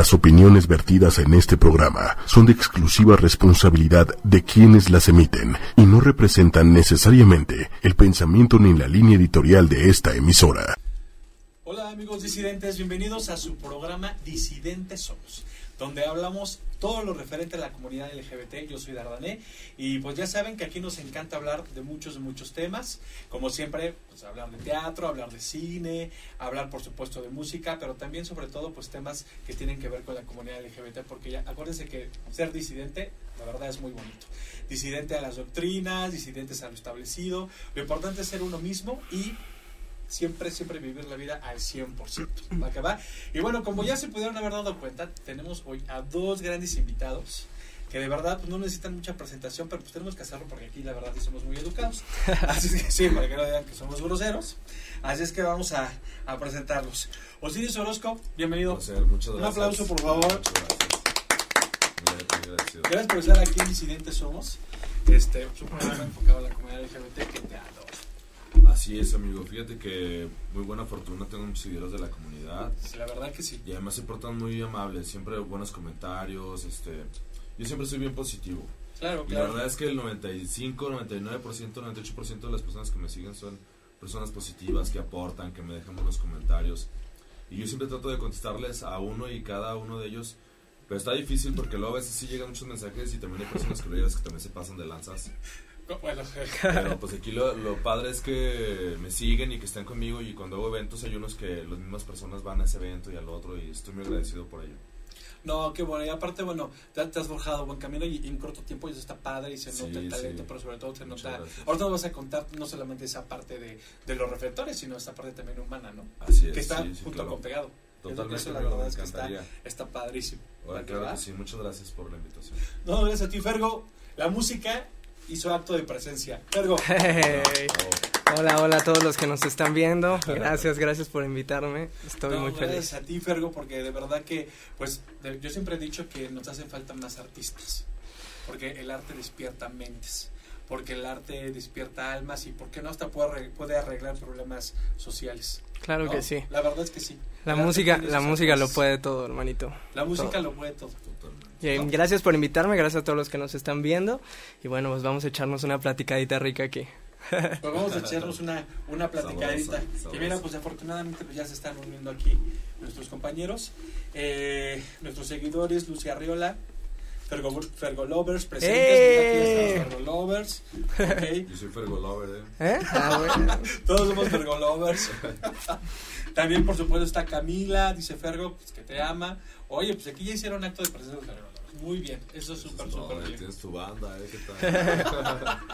Las opiniones vertidas en este programa son de exclusiva responsabilidad de quienes las emiten y no representan necesariamente el pensamiento ni la línea editorial de esta emisora. Hola amigos disidentes, bienvenidos a su programa Disidentes Somos, donde hablamos todo lo referente a la comunidad LGBT. Yo soy Dardané y pues ya saben que aquí nos encanta hablar de muchos, muchos temas. Como siempre, pues hablar de teatro, hablar de cine, hablar por supuesto de música, pero también sobre todo pues temas que tienen que ver con la comunidad LGBT, porque ya acuérdense que ser disidente, la verdad es muy bonito. Disidente a las doctrinas, disidentes a lo establecido. Lo importante es ser uno mismo y siempre, siempre vivir la vida al 100%. ¿Va que va? Y bueno, como ya se pudieron haber dado cuenta, tenemos hoy a dos grandes invitados que de verdad pues, no necesitan mucha presentación, pero pues tenemos que hacerlo porque aquí la verdad sí somos muy educados. Así es que sí, para que no digan que somos groseros. Así es que vamos a, a presentarlos. Osiris Orozco, bienvenido. muchas gracias. Un aplauso, por favor. Muchas gracias. Gracias por estar aquí en Incidentes Somos. Este, es un programa enfocado a la comunidad LGBT que te. Así es, amigo. Fíjate que muy buena fortuna tengo muchos seguidores de la comunidad. La verdad que sí. Y además se portan muy amables, siempre buenos comentarios, este... Yo siempre soy bien positivo. Claro, Y la claro. verdad es que el 95, 99%, 98% de las personas que me siguen son personas positivas, que aportan, que me dejan buenos comentarios. Y yo siempre trato de contestarles a uno y cada uno de ellos. Pero está difícil porque luego a veces sí llegan muchos mensajes y también hay personas que que también se pasan de lanzas. Bueno, Pero pues aquí lo, lo padre es que me siguen y que estén conmigo y cuando hago eventos hay unos que las mismas personas van a ese evento y al otro y estoy muy agradecido por ello. No, qué bueno. Y aparte, bueno, te, te has forjado buen camino y en corto tiempo y eso está padre y se Sí, nota el talento, sí. pero sobre todo se Muchas nota... gracias. Ahorita nos vas a contar no solamente esa parte de, de los reflectores, sino esa parte también humana, ¿no? Así es. que está sí, sí, junto claro. con pegado. Totalmente, Eso la verdad es que está, está padrísimo. Ahora, ¿Va que claro que sí, muchas gracias por la invitación. No, gracias a ti, Fergo. La música hizo acto de presencia. Fergo, Hey. Hola, hola a todos los que nos están viendo. Gracias, gracias por invitarme. Estoy no, muy feliz. gracias a ti, Fergo, porque de verdad que, pues, de- yo siempre he dicho que nos hacen falta más artistas, porque el arte despierta mentes, porque el arte despierta almas y, ¿por qué no hasta puede, puede arreglar problemas sociales? Claro ¿no? que sí. La verdad es que sí. La música, la música lo puede todo, hermanito. La música todo. lo puede todo. Eh, gracias por invitarme, gracias a todos los que nos están viendo. Y bueno, pues vamos a echarnos una platicadita rica aquí. Pues vamos a echarnos una, una platicadita. Y mira, pues afortunadamente pues ya se están uniendo aquí nuestros compañeros, eh, nuestros seguidores, Lucia Arriola, Fergo, Fergo Lovers, presentes. ¡Eh! Mira, aquí están los Fergo Lovers. ok. Yo soy Fergo Lover, ¿eh? ¿Eh? Ah, bueno. Todos somos Fergo Lovers. También, por supuesto, está Camila, dice Fergo, pues, que te ama. Oye, pues aquí ya hicieron acto de presencia de Fergo. Muy bien, eso es súper, súper bien. Tienes tu banda, ¿eh? ¿Qué tal?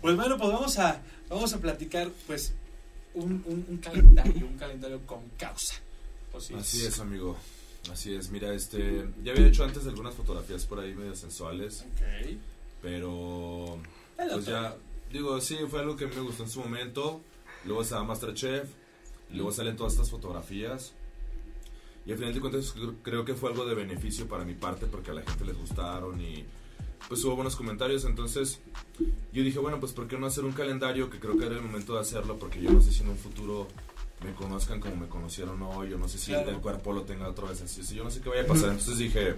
Pues bueno, pues vamos a, vamos a platicar, pues, un, un, un calendario, un calendario con causa. Pues sí. Así es, amigo. Así es. Mira, este... Ya había hecho antes algunas fotografías por ahí medio sensuales, Ok. pero... Pues ya, digo, sí, fue algo que me gustó en su momento. Luego estaba Masterchef. Luego salen todas estas fotografías. Y al final de cuentas cre- creo que fue algo de beneficio para mi parte porque a la gente les gustaron y pues hubo buenos comentarios. Entonces yo dije, bueno, pues ¿por qué no hacer un calendario? Que creo que era el momento de hacerlo porque yo no sé si en un futuro me conozcan como me conocieron hoy. Yo no sé si Claro. el cuerpo lo tenga otra vez así. yo no sé qué vaya a pasar. Entonces dije,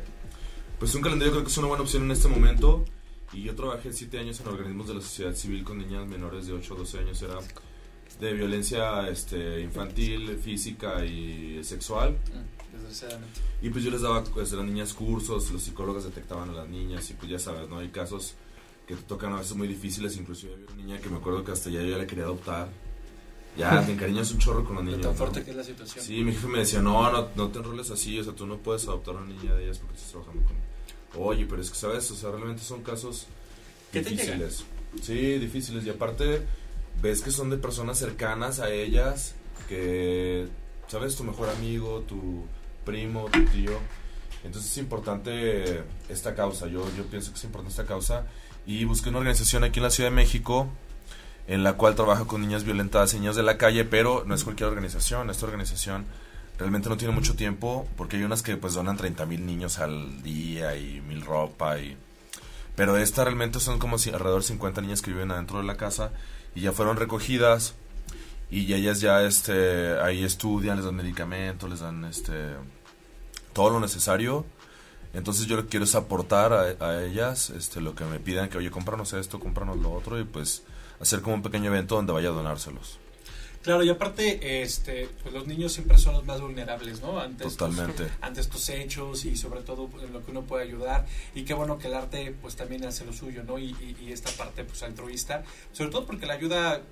pues un calendario creo que es una buena opción en este momento. Y yo trabajé siete años en organismos de la sociedad civil con niñas menores de 8 o 12 años. Era de violencia este, infantil, física y sexual. Mm, Desgraciadamente. Y pues yo les daba pues, a las niñas cursos, los psicólogos detectaban a las niñas y pues ya sabes, ¿no? Hay casos que te tocan a veces muy difíciles. Inclusive había una niña que me acuerdo que hasta ya yo ya la quería adoptar. Ya, te encariñas un chorro con De niños. tan ¿no? fuerte que es la situación. Sí, mi jefe me decía, no, no, no te enroles así, o sea, tú no puedes adoptar a una niña de ellas porque estás trabajando con... Oye, pero es que, ¿sabes? O sea, realmente son casos ¿Qué te difíciles. Sí, difíciles. Y aparte, ves que son de personas cercanas a ellas, que, ¿sabes? Tu mejor amigo, tu primo, tu tío. Entonces es importante esta causa, yo, yo pienso que es importante esta causa. Y busqué una organización aquí en la Ciudad de México en la cual trabaja con niñas violentadas y niños de la calle, pero no es cualquier organización. Esta organización realmente no tiene mucho tiempo porque hay unas que pues donan 30 mil niños al día y mil ropa y... Pero esta realmente son como alrededor de 50 niñas que viven adentro de la casa y ya fueron recogidas y ellas ya este ahí estudian, les dan medicamentos, les dan este todo lo necesario. Entonces yo lo que quiero es aportar a, a ellas este, lo que me pidan, que oye, cómpranos esto, cómpranos lo otro, y pues hacer como un pequeño evento donde vaya a donárselos. Claro, y aparte, este, pues los niños siempre son los más vulnerables, ¿no? Ante Totalmente. Estos, ante estos hechos y sobre todo en lo que uno puede ayudar. Y qué bueno que el arte, pues también hace lo suyo, ¿no? Y, y, y esta parte, pues altruista. Sobre todo porque la ayuda,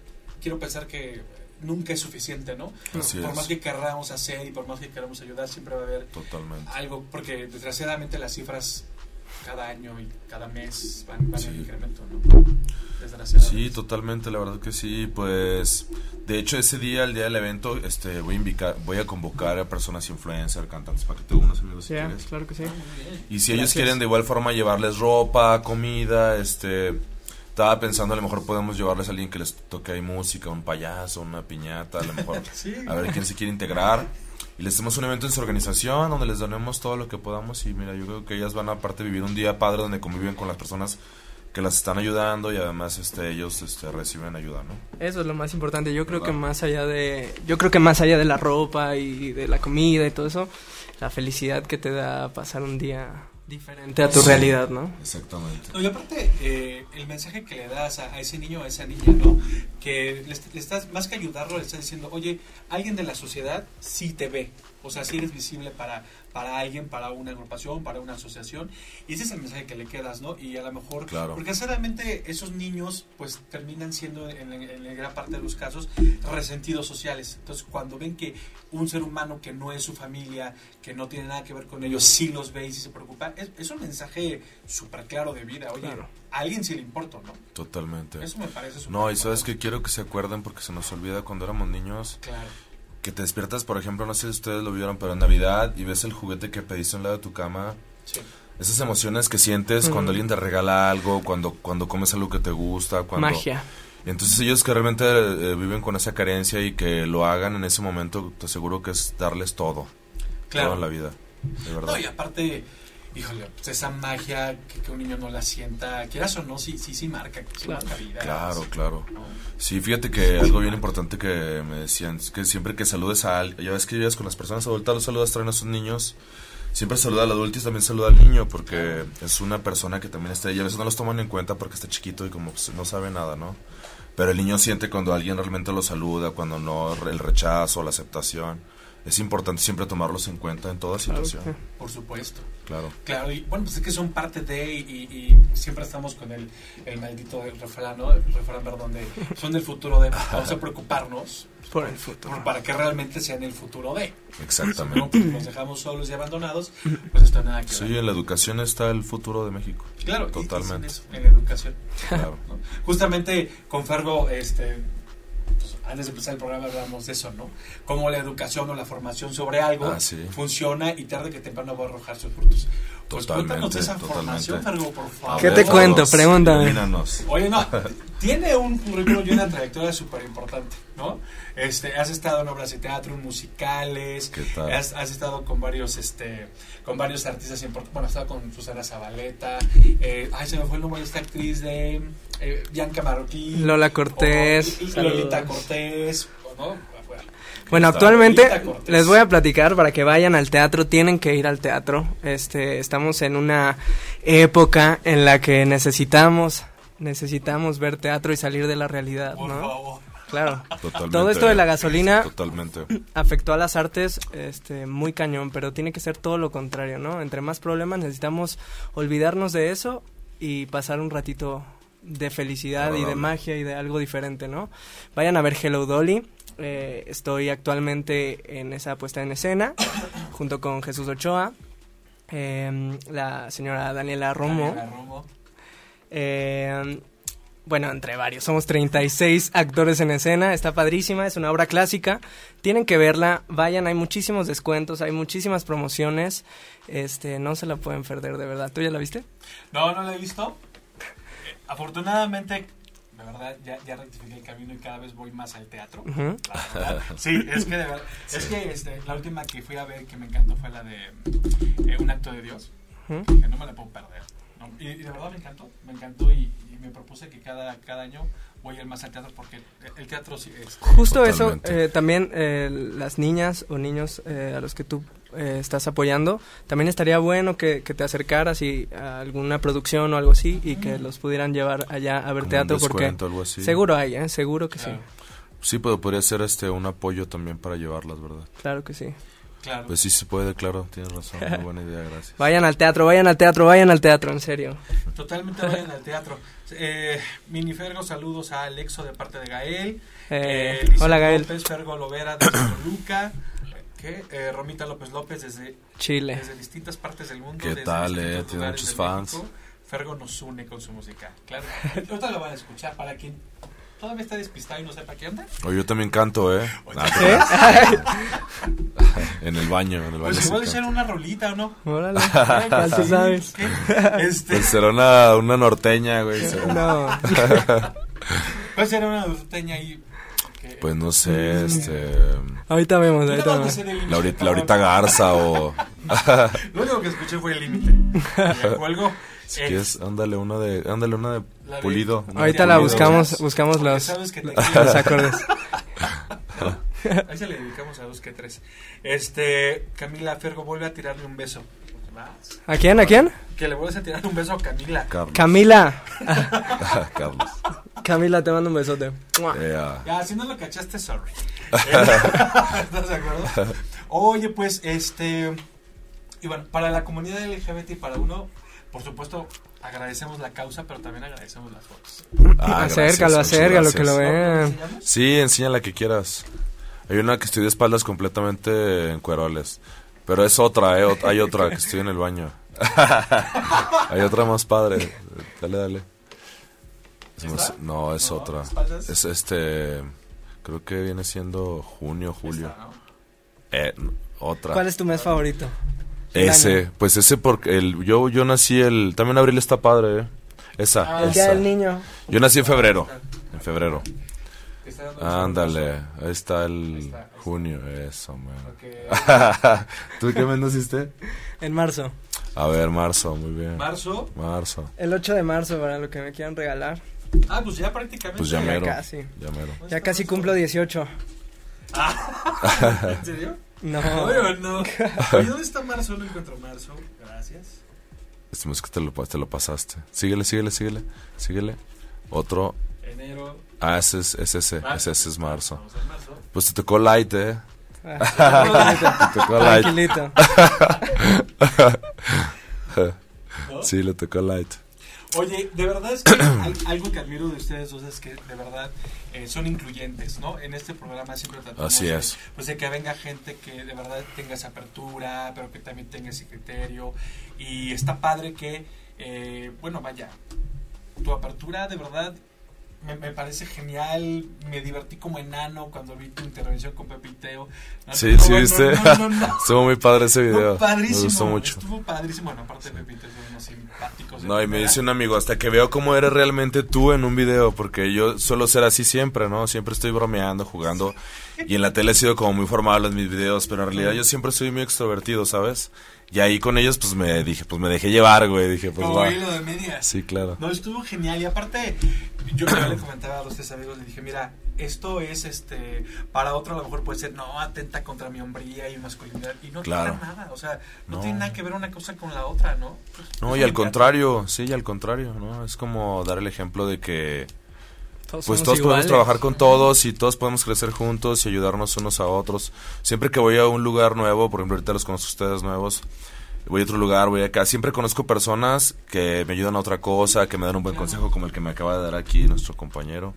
quiero pensar que nunca es suficiente, ¿no? Así por es. más que querramos hacer y por más que queramos ayudar, siempre va a haber Totalmente. algo, porque desgraciadamente las cifras cada año y cada mes van, van Sí. en incremento, ¿no? Sí, totalmente, la verdad que sí, pues de hecho ese día, el día del evento, este voy a invitar, voy a convocar a personas influencers, cantantes, para que te unas amigos si quieres. claro que sí. Y si ellos quieren de igual forma llevarles ropa, comida, este estaba pensando a lo mejor podemos llevarles a alguien que les toque ahí música, un payaso, una piñata, a lo mejor Sí. a ver quién se quiere integrar. Y les hacemos un evento en su organización donde les donemos todo lo que podamos y mira, yo creo que ellas van a aparte vivir un día padre donde conviven con las personas que las están ayudando y además este ellos este reciben ayuda, ¿no? Eso es lo más importante. Yo creo que más allá de, yo creo que más allá de la ropa y de la comida y todo eso, la felicidad que te da pasar un día diferente a tu Sí. realidad, ¿no? Exactamente. No, y aparte, eh, el mensaje que le das a, a ese niño o a esa niña, ¿no? Que le, le estás, más que ayudarlo, le estás diciendo, oye, alguien de la sociedad sí te ve. O sea, sí eres visible para, para alguien, para una agrupación, para una asociación. Y ese es el mensaje que le quedas, ¿no? Y a lo mejor, Claro. porque sinceramente esos niños, pues terminan siendo, en, en- en gran parte de los casos, resentidos sociales. Entonces, cuando ven que un ser humano que no es su familia, que no tiene nada que ver con ellos, sí los ve y sí se preocupa, es, es un mensaje súper claro de vida. Oye, Claro. a alguien sí le importa, ¿no? Totalmente. Eso me parece súper No, y sabes que quiero que se acuerden porque se nos olvida cuando éramos niños Claro. Que te despiertas, por ejemplo, no sé si ustedes lo vieron, pero en Navidad y ves el juguete que pediste al lado de tu cama, Sí. esas emociones que sientes Ujú. cuando alguien te regala algo, cuando cuando comes algo que te gusta, cuando Magia. Entonces ellos que realmente eh, viven con esa carencia y que lo hagan en ese momento, te aseguro que es darles todo, Claro. todo en la vida, de verdad. No, y aparte, híjole, pues esa magia que, que un niño no la sienta, quieras o no, sí, sí, sí marca, sí Claro. marca vida. Claro, claro. ¿no? Sí, fíjate que algo bien importante que me decían, es que siempre que saludes a alguien, ya ves que llegas con las personas adultas, los saludas, traen a sus niños, siempre saluda al adulto y también saluda al niño, porque es una persona que también está ahí, y a veces no los toman en cuenta porque está chiquito y como pues, no sabe nada, ¿no? Pero el niño siente cuando alguien realmente lo saluda, cuando no, el rechazo, la aceptación. Es importante siempre tomarlos en cuenta en toda situación. Por supuesto. Claro. Claro, y bueno, pues es que son parte de, y, y siempre estamos con el, el maldito refrán, ¿no? El refrán, perdón, de, son del futuro de, vamos a preocuparnos Por el futuro. por- para que realmente sean el futuro de. ¿no? Exactamente. Porque nos dejamos solos y abandonados, pues esto nada que ver. Sí, en la educación está el futuro de México. Claro, y- y Totalmente. eso, en la educación. Claro. ¿no? Justamente con Fergo, este, pues, antes de empezar el programa hablamos de eso, ¿no? Cómo la educación o la formación sobre algo Ah, sí. funciona y tarde que temprano va a arrojar sus frutos. Pues Totalmente, cuéntanos esa totalmente. formación, Fergo, por favor. ¿Qué te cuento? Pregúntame. Ilumínanos. Oye, no, tiene un currículum y una trayectoria súper importante, ¿no? Este, has estado en obras de teatro, musicales, ¿Qué tal? Has, has estado con varios, este, con varios artistas importantes, bueno, has estado con Susana Zabaleta, eh, ay, se me fue el nombre de esta actriz de eh, Bianca Marroquí. Lola Cortés. o Lolita. Cortés, ¿no? Bueno, actualmente Lolita Cortés. les voy a platicar para que vayan al teatro, tienen que ir al teatro. Este, estamos en una época en la que necesitamos necesitamos ver teatro y salir de la realidad, Por ¿no? favor. Claro. Totalmente. Todo esto de la gasolina Totalmente. afectó a las artes este muy cañón, pero tiene que ser todo lo contrario, ¿no? Entre más problemas necesitamos olvidarnos de eso y pasar un ratito de felicidad y de magia y de algo diferente, ¿no? Vayan a ver Hello Dolly. eh, estoy actualmente en esa puesta en escena junto con Jesús Ochoa, em, la señora Daniela Romo. Daniela Romo. Eh, bueno, entre varios. Somos 36 actores en escena. Está padrísima. Es una obra clásica. Tienen que verla. Vayan, hay muchísimos descuentos, hay muchísimas promociones. Este, no se la pueden perder, de verdad. ¿Tú ya la viste? No, no la he visto. Afortunadamente, de verdad, ya, ya rectifiqué el camino y cada vez voy más al teatro. La. Sí, es que de verdad. Es que este, la última que fui a ver que me encantó fue la de eh, Un acto de Dios. Que no me la puedo perder. No, y, y de verdad me encantó, me encantó y, y me propuse que cada, cada año voy a ir más al teatro porque el teatro sí es... Justo eso, eh, también eh, las niñas o niños eh, a los que tú eh, estás apoyando, también estaría bueno que, que te acercaras y a alguna producción o algo así y que los pudieran llevar allá a ver Como teatro un porque algo así. seguro hay, ¿eh? seguro que Claro, Sí, pero podría ser este un apoyo también para llevarlas, ¿verdad? sí, claro que sí. Claro. Pues sí se puede, claro, tienes razón, muy buena idea, gracias. Vayan al teatro, vayan al teatro, vayan al teatro, en serio. Totalmente vayan al teatro. Eh, Minifergo, saludos a Alexo de parte de Gael. Eh, Eh, hola Gael, López, Fergo Lovera desde Toluca. ¿Qué? Eh, Romita López López desde, Chile. desde distintas partes del mundo. ¿Qué desde tal, eh? Tiene muchos de fans. México. Fergo nos une con su música. Claro. Ahorita lo van a escuchar para quien todavía está despistado y no sepa qué onda. Oye, yo también canto, ¿eh? Nah, ¿Sí? en el baño, en el baño. Pues echar una rolita o no. Órale, Ay, ¿cuál tú sí, sabes? ¿qué? Este, Pues será una, una norteña, güey. No, puede ser una norteña ahí. que- Pues no sé, este... ahorita vemos, ¿Tú de ahorita vemos. Laurita, Garza o... Lo único que escuché fue el límite. Me cuelgo. Si quieres, ándale una de... Ándale una de La pulido. una de Ahorita la pulido, buscamos, buscamos los, sabes que te los acordes. Ahí se le dedicamos a dos que tres. Este, Camila Fergo vuelve a tirarle un beso. ¿A quién? ¿A quién? Que le vuelves a tirar un beso a Camila. Carlos. Camila. Carlos. Camila, te mando un besote. Ya, si no lo cachaste, sorry. ¿Estás de acuerdo? Oye, pues, este. Y bueno, para la comunidad LGBT y para uno, por supuesto, agradecemos la causa, pero también agradecemos las fotos. Ah, acércalo, gracias, acércalo, que lo vean. Sí, enseña la que quieras. Hay una que estoy de espaldas completamente en cueroles. Pero es otra, ¿eh? Ot- Hay otra que estoy en el baño. Hay otra más padre. Dale, dale. Es más- ¿Esta? no, es No, otra. espaldas. Es este... Creo que viene siendo junio, julio. Esta, ¿no? Eh, otra. ¿Cuál es tu mes favorito? Ese, pues ese porque el, yo, yo nací el... También abril está padre, ¿eh? Esa, Ah, El día del niño. Yo nací en febrero. En febrero. Ándale, ahí está el Ahí está, ahí está. junio, eso, man. ¿Tú qué mes naciste? En marzo. A ver, marzo, muy bien. Marzo. Marzo. El 8 de marzo, para lo que me quieran regalar. Ah, pues ya prácticamente. Pues ya Ya mero. casi. Ya mero. Ya casi cumplo 18. ¿En serio? No. Oye, no. Oye, ¿dónde está Marzo? No encuentro Marzo. Gracias. Estimamos que te lo, te lo pasaste. Síguele, síguele, síguele. Síguele. Otro. Enero. Ah, ese es, es ese. Marzo. Ese, ese es marzo. Marzo. Pues te tocó light, eh. Ah, Te tocó light. Tranquilito. ¿No? Sí, le tocó light. Oye, de verdad es que al- algo que admiro de ustedes dos es que de verdad eh, son incluyentes, ¿no? En este programa siempre tratamos Así de, es. pues de que venga gente que de verdad tenga esa apertura, pero que también tenga ese criterio. Y está padre que, eh, bueno, vaya, tu apertura de verdad me, me parece genial. Me divertí como enano cuando vi tu intervención con Pepe y Teo. No, Sí, sí, viste. no, no, no. Estuvo muy padre ese video. Padrísimo. Me gustó mucho. Estuvo padrísimo. Bueno, aparte de Pepe y Teo son unos simpáticos. No, y me dice un amigo, hasta que veo cómo eres realmente tú en un video, porque yo suelo ser así siempre, ¿no? Siempre estoy bromeando, jugando, y en la tele he sido como muy formal en mis videos, pero en realidad yo siempre soy muy extrovertido, ¿sabes? Y ahí con ellos, pues me dije, pues me dejé llevar, güey, dije, pues Como va. hilo de medias. Sí, claro. No, estuvo genial. Y aparte, yo, le comentaba a los tres amigos, le dije, mira, esto es, este, para otro a lo mejor puede ser, no, atenta contra mi hombría y masculinidad. Y no Claro. tiene nada, o sea, no, No. tiene nada que ver una cosa con la otra, ¿no? Pues, No, y al contrario, sí, y al contrario, ¿no? Es como dar el ejemplo de que Todos pues todos podemos trabajar con todos y todos podemos crecer juntos y ayudarnos unos a otros. Siempre que voy a un lugar nuevo, por ejemplo, ahorita los conozco a ustedes nuevos, voy a otro lugar, voy acá, siempre conozco personas que me ayudan a otra cosa, que me dan un buen consejo como el que me acaba de dar aquí nuestro compañero.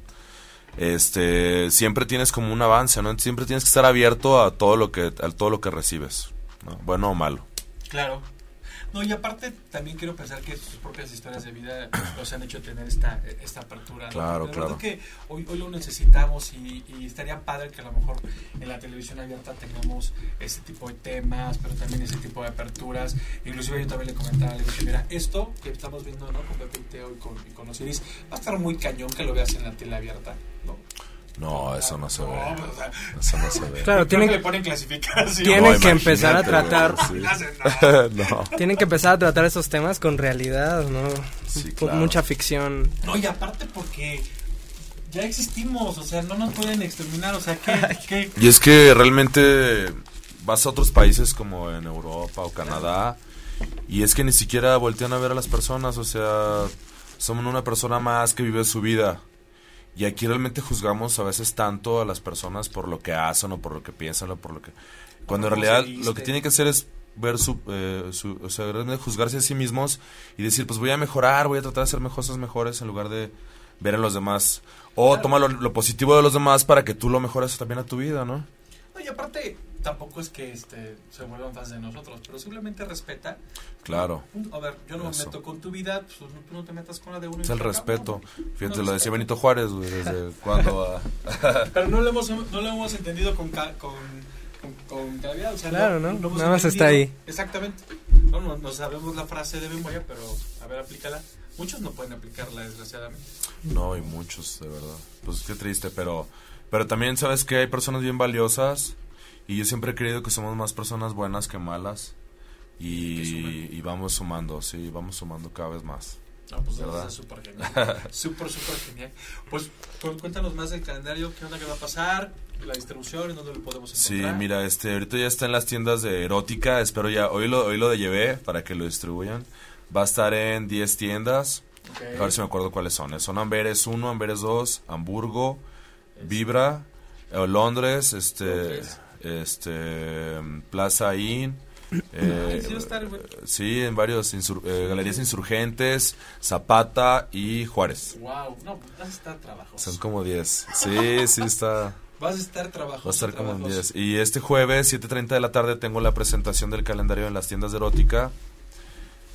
Este, siempre tienes como un avance, ¿no? Siempre tienes que estar abierto a todo lo que a todo lo que recibes, ¿no? Bueno o malo. Claro. No, y aparte también quiero pensar que sus propias historias de vida los han hecho tener esta, esta apertura. ¿no? Claro, De claro. verdad que hoy, hoy lo necesitamos y, y estaría padre que a lo mejor en la televisión abierta tengamos ese tipo de temas, pero también ese tipo de aperturas. Inclusive yo también le comentaba, le dije, mira, esto que estamos viendo ¿no? con Pepe y Teo y con, y con Osiris, va a estar muy cañón que lo veas en la tele abierta. ¿no? No, eso no se ve. No, pues, o sea, Eso no se ve. Claro, tienen, que le ponen clasificación. tienen No, que empezar a tratar, no. tienen que empezar a tratar esos temas con realidad, ¿no? Sí, claro. Mucha ficción. No, y aparte porque ya existimos, o sea, no nos pueden exterminar, o sea, ¿qué? qué? Y es que realmente vas a otros países como en Europa o Canadá y es que ni siquiera voltean a ver a las personas, o sea, somos una persona más que vive su vida. Y aquí realmente juzgamos a veces tanto a las personas por lo que hacen o por lo que piensan o por lo que... Cuando en realidad lo que tienen que hacer es ver su, eh, su- o sea, realmente juzgarse a sí mismos y decir, pues voy a mejorar, voy a tratar de hacer cosas mejores en lugar de ver a los demás. O Claro. toma lo, lo positivo de los demás para que tú lo mejores también a tu vida, ¿no? No, y aparte, tampoco es que este, se vuelvan fans de nosotros, pero simplemente respeta. Claro. A ver, yo no me meto con tu vida, pues tú no te metas con la de uno. y Es el respeto. Fíjate, No, lo decía. Benito Juárez, güey, desde cuando... ah, Pero no lo hemos, no lo hemos entendido con, ca- con, con, con claridad, o sea, Claro, ¿no? Nada más entendido. está ahí. Exactamente. No, no, no sabemos la frase de memoria, pero a ver, aplícala. Muchos no pueden aplicarla, desgraciadamente. No, hay muchos, de verdad. Pues qué triste, pero... Pero también sabes que hay personas bien valiosas y yo siempre he creído que somos más personas buenas que malas. Y, y vamos sumando, sí, vamos sumando cada vez más. No, pues ¿Verdad? súper genial. Súper, súper genial. Pues cu- cuéntanos más del calendario, qué onda que va a pasar, la distribución, en dónde lo podemos Sí, encontrar. mira, este, ahorita ya está en las tiendas de erótica, espero ya, hoy lo, hoy lo llevé para que lo distribuyan. Va a estar en 10 tiendas, Ok. a ver si me acuerdo cuáles son. Son Amberes 1, Amberes 2, Hamburgo, Vibra, eh, Londres, este, Londres. Este, Plaza Inn, eh, sí en varios insur- eh, galerías insurgentes, Zapata y Juárez. Wow, no, pues vas a estar trabajoso. Son como 10. Sí, sí está. Vas a estar trabajoso. Va a estar como en trabajoso. 10. Y este jueves, 7.30 de la tarde, tengo la presentación del calendario en las tiendas de erótica.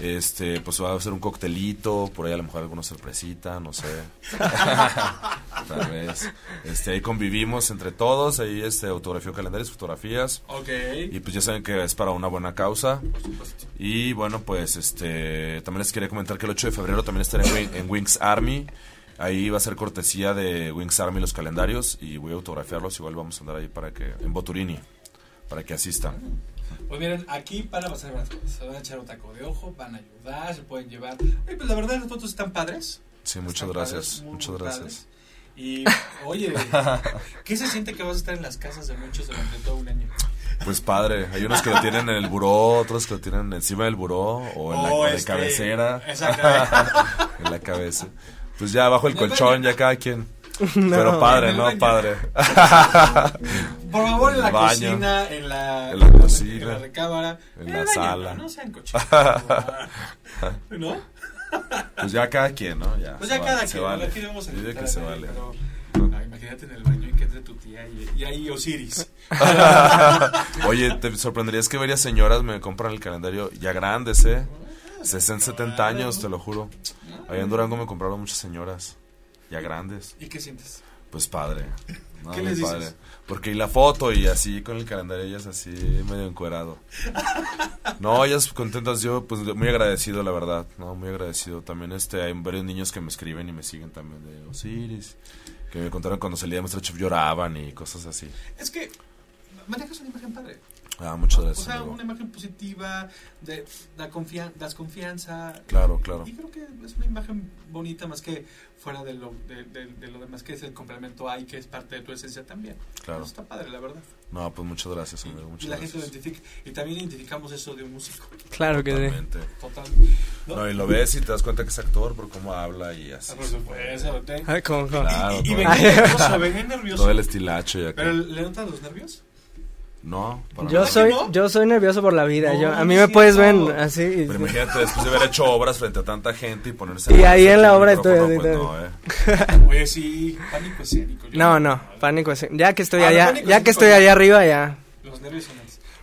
Este, pues va a ser un coctelito, por ahí a lo mejor alguna sorpresita, no sé. Tal vez. Este, ahí convivimos entre todos, ahí este, autografío calendarios, fotografías. Ok. Y pues ya saben que es para una buena causa. Y bueno, pues este también les quería comentar que el 8 de febrero también estaré en, en Wings Army. Ahí va a ser cortesía de Wings Army los calendarios y voy a autografiarlos. Igual vamos a andar ahí para que en Boturini, para que asistan. Pues miren, aquí para pasar las cosas. Se van a echar un taco de ojo, van a ayudar, se pueden llevar. Oye, pues la verdad las fotos están padres. Sí, muchas Están gracias, padres, muy, muchas muy gracias. padres. Y, oye, ¿qué se siente que vas a estar en las casas de muchos durante todo un año? Pues padre, hay unos que lo tienen en el buró, otros que lo tienen encima del buró o en la, Oh, la este, cabecera, Exactamente. en la cabeza. Pues ya bajo el colchón, ya cada quien. No. Pero padre, ¿no? baño. Padre. Por favor, en la baño. cocina, en la, En la cocina. en la recámara, En la baño, sala. No sean cochinos. ¿No? Pues ya cada quien, ¿no? Ya, Pues ya cada quien. vale. Aquí vamos a Yo digo invitar que se vale. pero, ah, imagínate en el baño y que entre tu tía y, y ahí Osiris. Oye, te sorprenderías que varias señoras me compran el calendario ya grandes, ¿eh? 60, 70 años, te lo juro. Allá en Durango me compraron muchas señoras, ya grandes. ¿Y qué sientes? Pues padre. No, ¿Qué les dices? padre. Porque y la foto y así con el calendario ellas así medio encuerado. No, ellas contentas, yo pues muy agradecido la verdad, no, muy agradecido. También este hay varios niños que me escriben y me siguen también de Osiris, que me contaron cuando salía de Masterchef lloraban y cosas así. Es que manejas una imagen padre. Ah, muchas O gracias. sea, amigo. una imagen positiva, de, da confian das confianza. Claro, claro. Y creo que es una imagen bonita más que fuera de lo, de, de- de lo demás que es el complemento hay, que es parte de tu esencia también. Claro. Eso está padre, la verdad. No, pues muchas gracias, Y, amigo, y muchas la gente lo gracias. identifica. Y también identificamos eso de un músico. Claro que sí. Totalmente. Total. No, y lo ves y te das cuenta que es actor por cómo habla y así. Ah, por supuesto. Ay, ¿cómo, cómo? Claro, y, y todo. venía nervioso, venía nervioso. Todo el estilacho y acá. Pero ¿le notas los nervios? No, para Yo soy, no? yo soy nervioso por la vida. No, yo, a mí me es puedes ver así. Pero imagínate, después de haber hecho obras frente a tanta gente y ponerse... Y ahí en la obra estoy- pues, no, ¿eh? Oye, sí, pánico escénico. Yo No, no, pánico. escénico. Ya que estoy Ah, allá, pánico ya que estoy allá arriba, ya. Los nervios son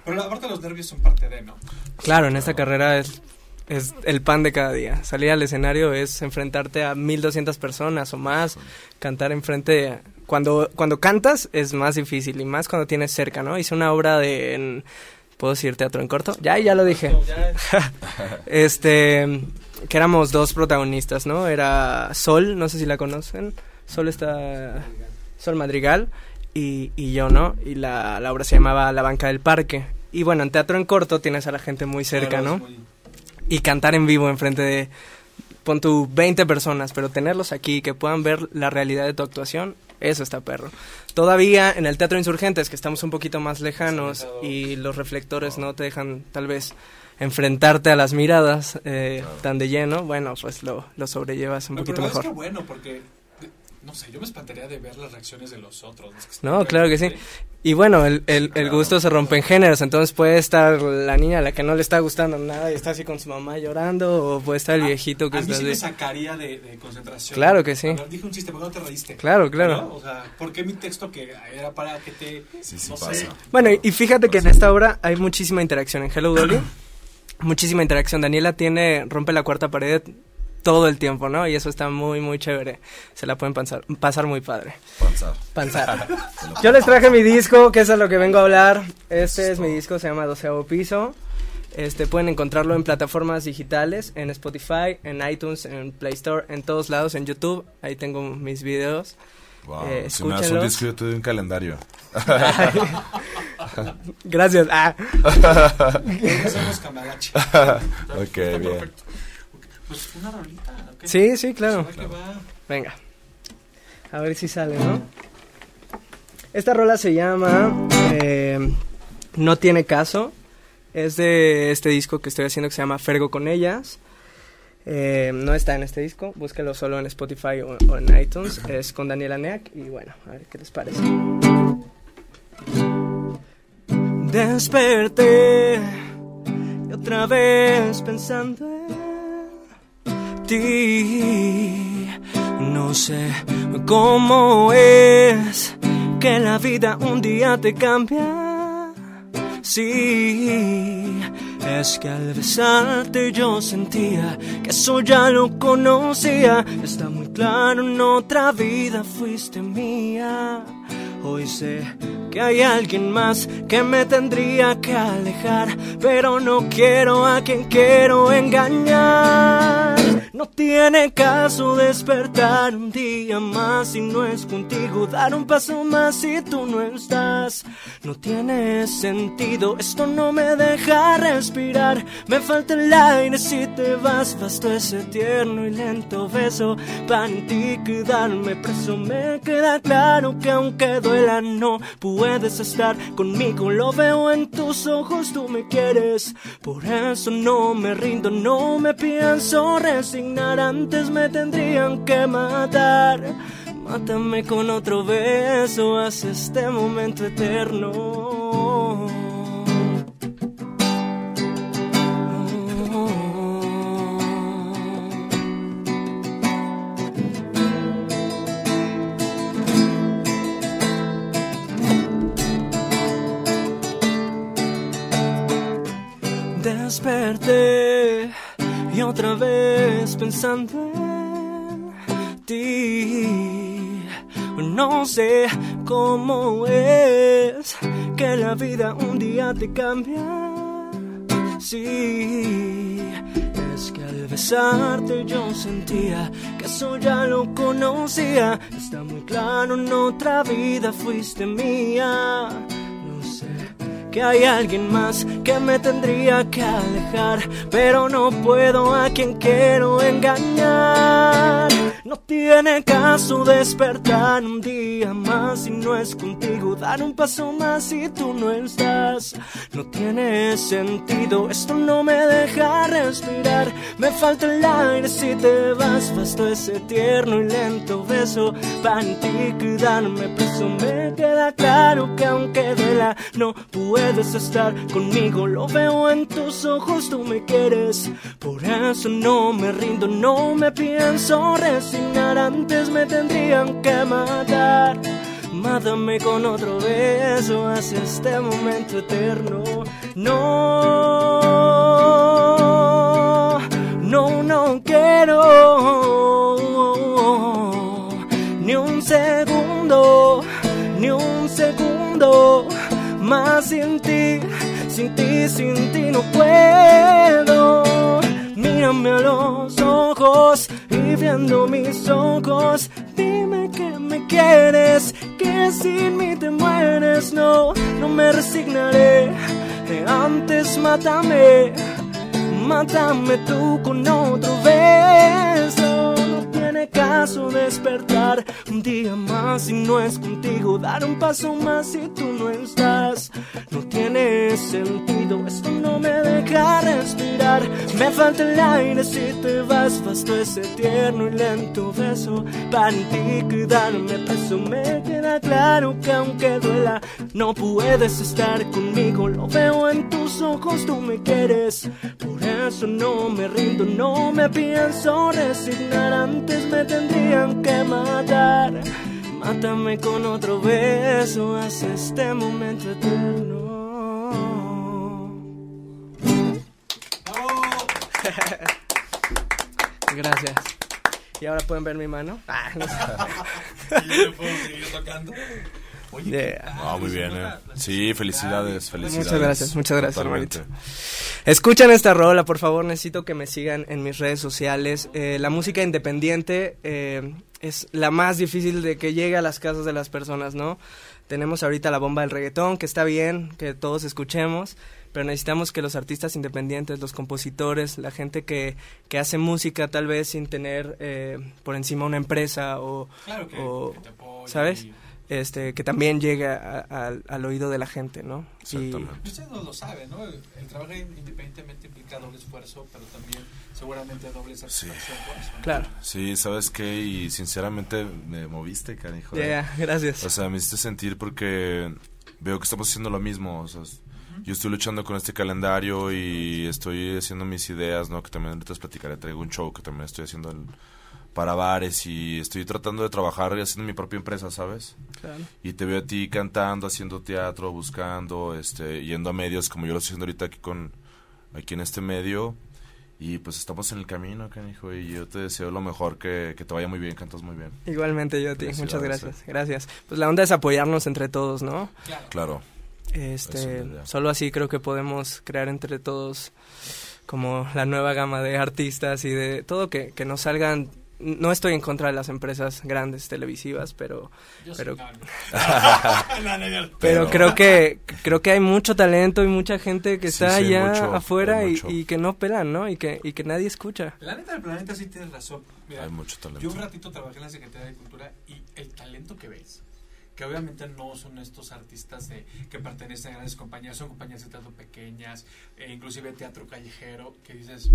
Pero aparte los nervios son parte de, ¿no? Claro, en esta carrera es, es el pan de cada día. Salir al escenario es enfrentarte a 1200 personas o más, cantar enfrente. Cuando, cuando cantas es más difícil y más cuando tienes cerca, ¿no? Hice una obra de. en- ¿Puedo decir teatro en corto? Ya, ya lo dije. Este. Que éramos dos protagonistas, ¿no? Era Sol, no sé si la conocen. Sol está. Sol Madrigal y, y yo, ¿no? Y la, la obra se llamaba La Banca del Parque. Y bueno, en teatro en corto tienes a la gente muy cerca, ¿no? muy- y cantar en vivo enfrente de pon tu 20 personas, pero tenerlos aquí que puedan ver la realidad de tu actuación, eso está perro. Todavía en el Teatro Insurgentes, que estamos un poquito más lejanos y los reflectores no te dejan tal vez enfrentarte a las miradas eh, tan de lleno, bueno, pues lo, lo sobrellevas un poquito pero es mejor. que bueno, porque, no sé, yo me espantaría de ver las reacciones de los otros. los que están No, claro que sí. Y bueno, el, el, el gusto se rompe en géneros, entonces puede estar la niña a la que no le está gustando nada y está así con su mamá llorando, o puede estar el viejito que a mí está sí me sacaría de, de concentración. Claro que sí. A ver, dije un chiste, ¿por qué no te reíste? Claro, claro. ¿No? O sea, ¿por qué mi texto que era para que te... Sí, sí no pasa. sé, Bueno, y- y fíjate que en esta obra hay muchísima interacción en Hello Dolly. muchísima interacción. Daniela tiene, rompe la cuarta pared todo el tiempo, ¿no? Y eso está muy, muy chévere. Se la pueden pasar, pasar muy padre. Panzar. Panzar. Yo les traje mi disco, que es a lo que vengo a hablar. Este es mi disco, se llama Doceavo Piso. Este, pueden encontrarlo en plataformas digitales, en Spotify, en iTunes, en Play Store, en todos lados, en YouTube. Ahí tengo mis videos. Wow. Eh, si me das un disco, yo te doy un calendario. Gracias. Ah. hacemos ok, bien. Perfecto. Pues una rolita. ¿ok? Sí, sí, claro. Venga. A ver si sale, ¿no? Esta rola se llama eh, No tiene caso. Es de este disco que estoy haciendo que se llama Fergo con ellas. Eh, no está en este disco, búsquelo solo en Spotify o, o en iTunes. Es con Daniela Neak y bueno, a ver qué les parece. Desperté y otra vez pensando en No sé cómo es que la vida un día te cambia. Sí, es que al besarte yo sentía que eso ya lo conocía. Está muy claro, en otra vida fuiste mía. Hoy sé que hay alguien más que me tendría que alejar, pero no quiero a quien quiero engañar. No tiene caso despertar un día más si no es contigo, dar un paso más si tú no estás. No tiene sentido, esto no me deja respirar. Me falta el aire si te vas, bastó ese tierno y lento beso para en ti quedarme preso. Me queda claro que aunque duela, no puedes estar conmigo. Lo veo en tus ojos, tú me quieres. Por eso no me rindo, no me pienso resignar. Antes me tendrían que matar. Mátame con otro beso, haz este momento eterno. Desperté y otra vez pensando en ti. No sé cómo es que la vida un día te cambia. Sí, es que al besarte yo sentía que eso ya lo conocía. Está muy claro, en otra vida fuiste mía. Que hay alguien más que me tendría que alejar, pero no puedo a quien quiero engañar. No tiene caso despertar un día más si no es contigo, dar un paso más si tú no estás. No tiene sentido, esto no me deja respirar. Me falta el aire si te vas, bastó ese tierno y lento beso para ti quedarme preso. Me queda claro que aunque duela, no puedes estar conmigo. Lo veo en tus ojos, tú me quieres. Por eso no me rindo, no me pienso resignar. Antes me tendrían que matar. Mátame con otro beso, haz este momento eterno. No, no, no quiero ni un segundo, ni un segundo más sin ti, sin ti, sin ti no puedo. Mírame a los ojos y viendo mis ojos, dime que me quieres, que sin mí te mueres, no, no me resignaré. Antes mátame, mátame tú con otro beso. Caso despertar un día más si no es contigo, dar un paso más si tú no estás. No tiene sentido, esto no me deja respirar. Me falta el aire si te vas, bastó ese tierno y lento beso para ti quedarme preso. Me queda claro que aunque duela, no puedes estar conmigo. Lo veo en tus ojos, tú me quieres. Por eso no me rindo, no me pienso resignar. Antes me tendrían que matar. Mátame con otro beso, haz este momento eterno. Gracias. Y ahora pueden ver mi mano. Ah, no sé. Y yo puedo seguir tocando. Ah, muy bien, eh. Sí, felicidades, felicidades. Muchas gracias, muchas gracias, Totalmente. hermanito. Escuchan esta rola, por favor, necesito que me sigan en mis redes sociales. Eh, la música independiente eh, es la más difícil de que llegue a las casas de las personas, ¿no? Tenemos ahorita la bomba del reggaetón, que está bien, que todos escuchemos, pero necesitamos que los artistas independientes, los compositores, la gente que, que hace música tal vez sin tener eh, por encima una empresa o, Claro que, o, que te apoye ¿sabes? y- este, que también llegue a- a- al- oído de la gente, ¿no? Y- Exactamente. Ustedes no lo saben, ¿no? El, el trabajo independientemente implica doble esfuerzo, pero también seguramente doble satisfacción por eso, ¿no? Claro. Sí, ¿sabes qué? Y sinceramente me moviste, canijo. Ya, ya, gracias. O sea, me hiciste sentir porque veo que estamos haciendo lo mismo. O sea, yo estoy luchando con este calendario y estoy haciendo mis ideas, ¿no? Que también ahorita les platicaré. Traigo un show que también estoy haciendo el- para bares y estoy tratando de trabajar y haciendo mi propia empresa, ¿sabes? Claro. Y te veo a ti cantando, haciendo teatro, buscando, este, yendo a medios como yo lo estoy haciendo ahorita aquí con, aquí en este medio. Y pues estamos en el camino, canijo, y yo te deseo lo mejor, que, que te vaya muy bien, cantas muy bien. Igualmente yo a ti, muchas gracias. Gracias. Pues la onda es apoyarnos entre todos, ¿no? Claro. Claro. Este, solo así creo que podemos crear entre todos como la nueva gama de artistas y de todo que, que nos salgan. No estoy en contra de las empresas grandes televisivas, pero Yo Pero- pero, Pero- creo que creo que hay mucho talento y mucha gente que Sí, está sí, allá mucho, afuera y, que no pelan, ¿no? Y que y que nadie escucha. La neta del planeta sí tienes razón. Mira, Hay mucho talento. Yo un ratito trabajé en la Secretaría de Cultura y el talento que ves, que obviamente no son estos artistas de, que pertenecen a grandes compañías, son compañías de teatro pequeñas, e inclusive teatro callejero, que dices,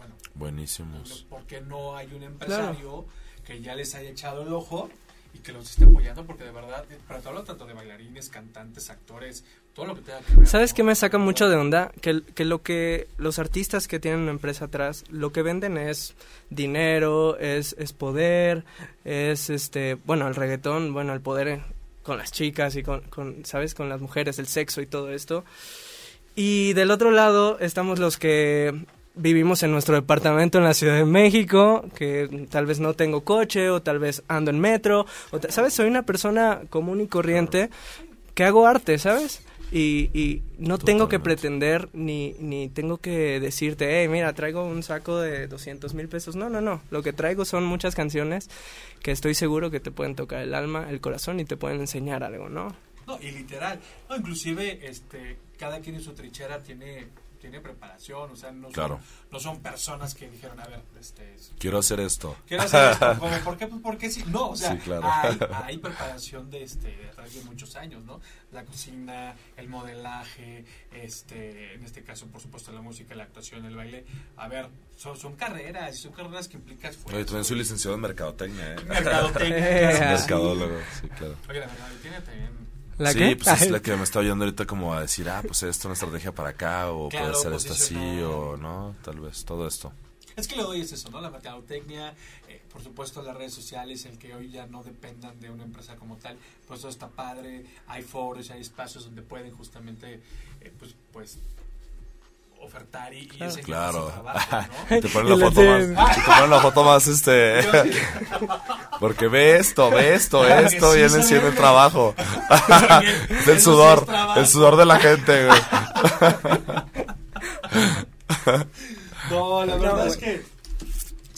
bueno, Buenísimos. ¿por qué no hay un empresario que ya les haya echado el ojo y que los esté apoyando? Porque de verdad, pero te hablo tanto de bailarines, cantantes, actores, todo lo que tenga que ver. ¿Sabes ¿no? qué me saca mucho de onda? Que, que lo que los artistas que tienen una empresa atrás, lo que venden es dinero, es, es poder, es este, bueno, el reggaetón, bueno, el poder con las chicas y con, con, ¿sabes? Con las mujeres, el sexo y todo esto. Y del otro lado estamos los que vivimos en nuestro departamento en la Ciudad de México, que tal vez no tengo coche o tal vez ando en metro, o ¿sabes? Soy una persona común y corriente que hago arte, ¿sabes? Y, y no tengo que pretender ni, ni tengo que decirte, hey, mira, traigo un saco de 200 mil pesos. No, no, no. Lo que traigo son muchas canciones que estoy seguro que te pueden tocar el alma, el corazón y te pueden enseñar algo, ¿no? No, y literal. No, inclusive, este, cada quien en su trinchera tiene, tiene preparación, o sea, no son, no son personas que dijeron, a ver, este, es- Quiero hacer esto. quiero hacer esto, como, ¿por qué? Pues porque sí, no, o sea, Sí, claro. hay, hay preparación de, este, de muchos años, ¿no? La cocina, el modelaje, este, en este caso, por supuesto, la música, la actuación, el baile. A ver, son, son carreras, son carreras que implican esfuerzo. Oye, también soy licenciado en mercadotecnia, ¿eh? Mercadotecnia. Mercadólogo, sí, claro. Oye, la mercadotecnia también ¿La sí, qué? pues es la que me está oyendo ahorita como a decir, ah, pues esto es una estrategia para acá, o Claro, puede ser esto así, o no, tal vez, todo esto. Es que lo doy es eso, ¿no? La mercadotecnia, eh, por supuesto las redes sociales, el que hoy ya no dependan de una empresa como tal, pues eso está padre, hay foros, hay espacios donde pueden justamente, eh, pues, pues, ofertar y, y Claro. enseñar Claro. su trabajo, ¿no? Y te ponen Y la foto más, y te ponen la foto más, este, porque ve esto, ve esto, Claro esto, sí, viene se siendo ve. el trabajo. También, Es el eso sí sudor, el sudor de la gente, güey. No, la No, verdad es que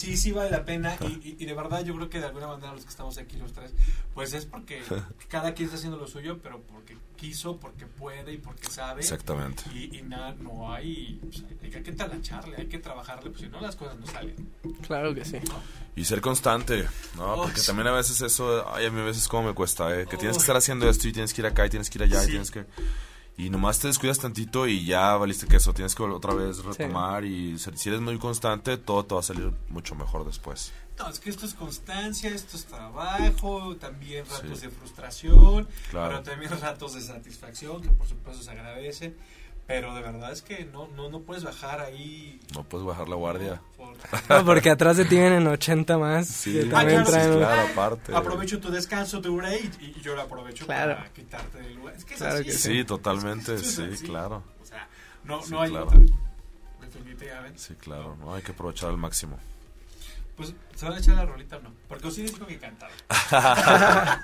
Sí, sí vale la pena y, y- y de verdad yo creo que de alguna manera los que estamos aquí los tres, pues es porque cada quien está haciendo lo suyo, pero porque quiso, porque puede y porque sabe. Exactamente. Y, y nada, no hay, pues, hay, hay que talacharle, hay que trabajarle, pues si no las cosas no salen. Claro que sí. Y ser constante, ¿no? Oh, Porque sí. también a veces eso, ay, a mí a veces como me cuesta, ¿eh? Que tienes que estar haciendo esto y tienes que ir acá y tienes que ir allá y tienes que... Y nomás te descuidas tantito y ya valiste que eso, tienes que otra vez retomar y si eres muy constante, todo te va a salir mucho mejor después. No, es que esto es constancia, esto es trabajo, también ratos Sí. de frustración, Claro. pero también ratos de satisfacción, que por supuesto se agradece. Pero de verdad es que no, no, no puedes bajar ahí. No puedes bajar la guardia. por- No, porque atrás de ti vienen 80 más. Sí, que Ah, también claro, sí, traen- claro, aparte. Aprovecho tu descanso, tu break, y, y yo lo aprovecho Claro. para quitarte del lugar. Es que es Claro así. que Sí, totalmente, Es que sí, claro. O sea, no, Sí, no hay claro. otra. Definitivamente. Sí, claro, no hay que aprovechar al máximo. Pues, ¿se van a echar la rolita o no? Porque Osiris dijo que cantaba.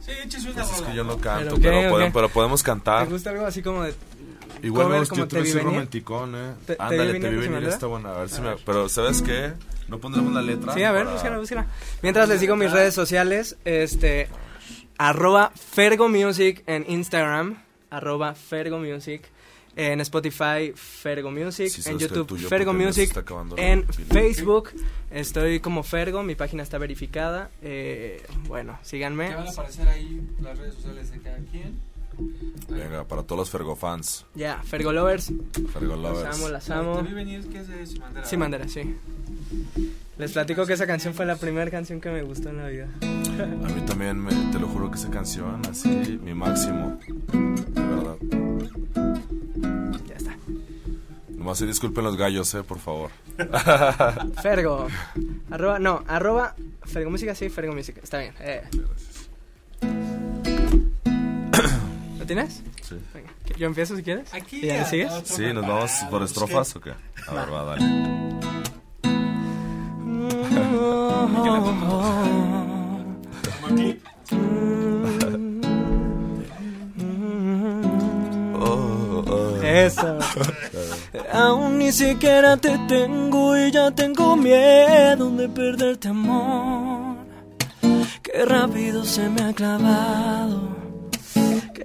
sí, échese una Pues es que yo no canto, Pero, pero, ¿qué, o podemos, pero podemos cantar. ¿Te gusta algo así como de Igual cover como yo Te te vi soy venir? romanticón, eh. ¿Te- te Ándale, te venir vi venir, Bandera? está buena. A ver si me... Pero, ¿sabes qué? No pondremos la letra. Sí, a ver, para- búscala, búscala. Mientras les digo mis redes sociales, este, arroba Fergo Music en Instagram, arroba Fergo Music, en Spotify Fergo Music, Sí, en YouTube tuyo, Fergo Music, en. Facebook estoy como Fergo, mi página está verificada, eh, bueno, síganme. van a aparecer ahí las redes sociales de cada quien. Venga, para todos los Fergo fans. Ya, Fergo Lovers, Fergo las lovers. amo, las Te amo. vi venir que es de Simandera. Sí, Mandera, sí. Les platico que esa canción fue la primera canción que me gustó en la vida. A mí también, me- te lo juro que esa canción, así, mi máximo. De verdad. Ya está. Nomás se disculpen los gallos, eh, por favor. Fergo. Arroba, no, arroba Fergo Música, sí, Fergo Música. Está bien. Eh. ¿Lo tienes? Sí. Venga, ¿que- yo empiezo si quieres. Aquí ¿Y ya le sigues? Sí, nos vamos preparado, por es estrofas que- o qué? A ver, va, dale. Oh, oh. Eso. Aún ni siquiera te tengo y ya tengo miedo de perderte amor. Qué rápido se me ha clavado.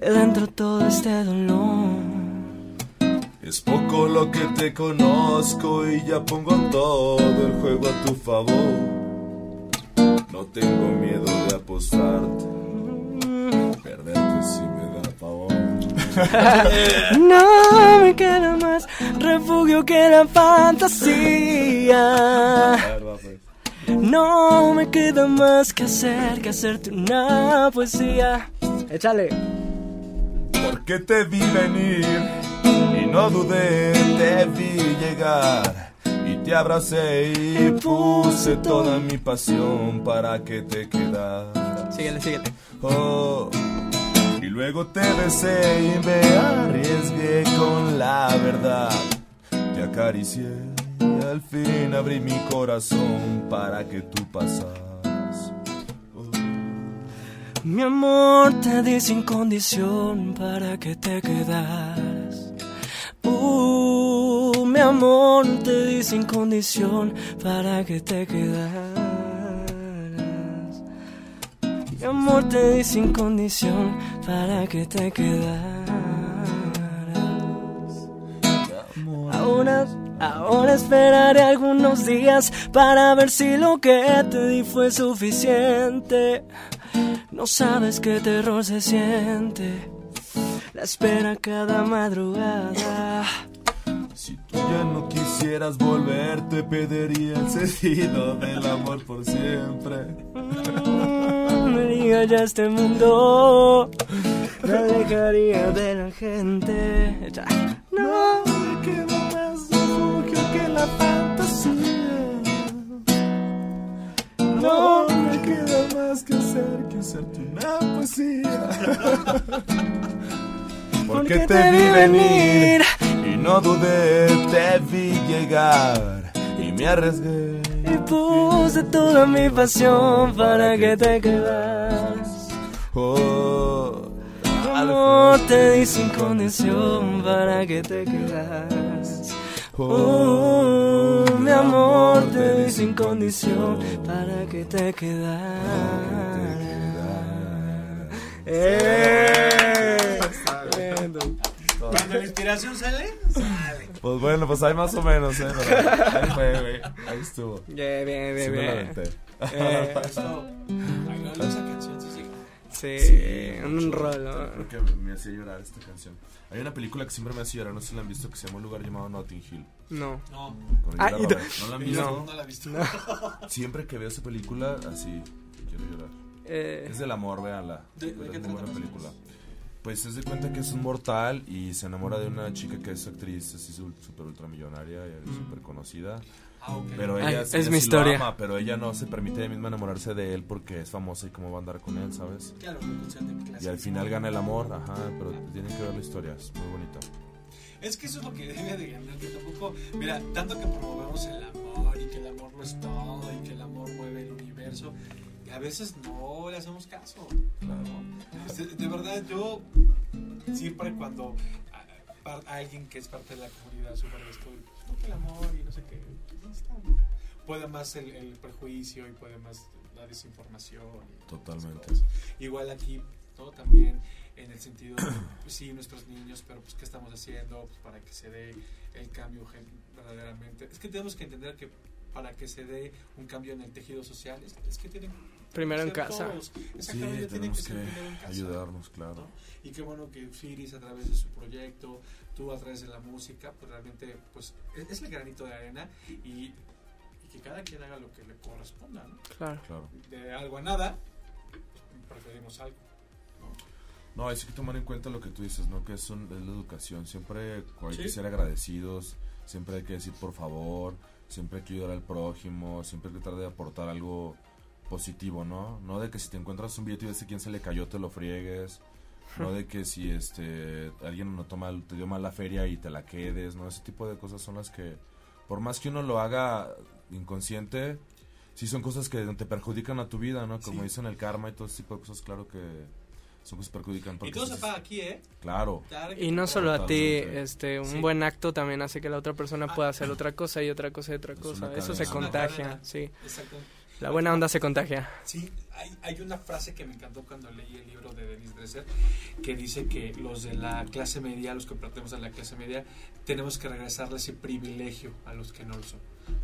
Dentro todo este dolor. Es poco lo que te conozco y ya pongo todo el juego a tu favor. No tengo miedo de apostarte. Perderte si me da favor. No me queda más refugio que la fantasía. No me queda más que hacer que hacerte una poesía. Échale. Porque te vi venir y no dudé, te vi llegar y te abracé y puse toda mi pasión para que te quedaras. Síguele, síguele. Oh, y luego te besé y me arriesgué con la verdad. Te acaricié y al fin abrí mi corazón para que tú pasaras. Mi amor te di sin condición para que te quedaras. Uh, mi amor te di sin condición para que te quedaras. Mi amor te di sin condición para que te quedaras. Ahora, ahora esperaré algunos días para ver si lo que te di fue suficiente. No sabes qué terror se siente. La espera cada madrugada. Si tú ya no quisieras volver, te pediría el sentido del amor por siempre. Me diga ya este mundo. Me alejaría de la gente. Ya. No me queda más refugio que la fantasía. No me queda más que hacer que hacerte una poesía. Porque te vi venir y no dudé, te vi llegar y me arriesgué. Y puse toda mi pasión para que te quedas. Oh, Amor te di sin condición para que te quedas. Oh, mi amor te di sin condición para que te quedara. ¡Eh! Cuando la inspiración sale, sale. Pues bueno, pues hay más o menos, ¿eh? Ahí fue, güey. Ahí estuvo. Bien, bien, Sí bien, me bien. aventé. Eh, eso, ay, no, esa canción sí sí, un rolo. Creo que me hacía llorar esta canción. Hay una película que siempre me hace llorar, no sé si la han visto, que se llama Un lugar llamado Notting Hill. No. No, Con Ah, y. ¿No la han no, visto? no la he visto. Siempre que veo esa película, así, quiero llorar. Eh, Es del amor, véanla. ¿De- qué es muy buena película. Pues se de cuenta que es un mortal y se enamora de una chica que es actriz, así súper ultramillonaria y súper conocida. Ah. Pero Ay, ella, es ella mi sí lo historia. ama, pero ella no se permite ella misma enamorarse de él porque es famosa y cómo va a andar con él, ¿sabes? Claro, de Y clase. al final gana el amor, ajá, pero tienen que ver la historia, es muy bonita. Es que eso es lo que debe de ganar, que tampoco, mira, tanto que promovemos el amor y que el amor lo es todo y que el amor mueve el universo, y a veces no le hacemos caso. Claro. Este, De, verdad, yo siempre cuando a- a- alguien que es parte de la comunidad sufre de esto, no que el amor y no sé qué, no está. puede más el, el prejuicio y puede más la desinformación. y Totalmente. Igual aquí, ¿no? También en el sentido de, pues sí, nuestros niños, pero pues ¿qué estamos haciendo pues, para que se dé el cambio verdaderamente? Es que tenemos que entender que para que se dé un cambio en el tejido social, es, es que tienen Primero en casa. todos. Sí, tenemos que que casa. ayudarnos, claro. ¿no? Y qué bueno que Firis a través de su proyecto, tú a través de la música, pues realmente pues es, es el granito de arena y, y que cada quien haga lo que le corresponda, ¿no? Claro. Claro. De algo a nada, preferimos algo. No, hay que tomar en cuenta lo que tú dices, ¿no? Que es, un- es la educación. Siempre hay Sí. que ser agradecidos, siempre hay que decir por favor, siempre hay que ayudar al prójimo, siempre hay que tratar de aportar algo positivo, ¿no? No de que si te encuentras un billete y ves a quién se le cayó te lo friegues, no de que si este alguien no toma, te dio mal la feria y te la quedes, ¿no? Ese tipo de cosas son las que, por más que uno lo haga inconsciente, sí son cosas que te perjudican a tu vida, ¿no? Como Sí. dicen el karma y todo ese tipo de cosas, claro que son cosas que perjudican. Y todo se paga aquí, ¿eh? Claro. Y no solo a ti, este, un Sí. buen acto también hace que la otra persona pueda hacer otra cosa y otra cosa y otra cosa. Eso se contagia, sí. Exacto. La buena onda se contagia. Sí, hay, hay una frase que me encantó cuando leí el libro de Denis Dresser que dice que los de la clase media, los que pertenecemos a la clase media, tenemos que regresarle ese privilegio a los que no lo son.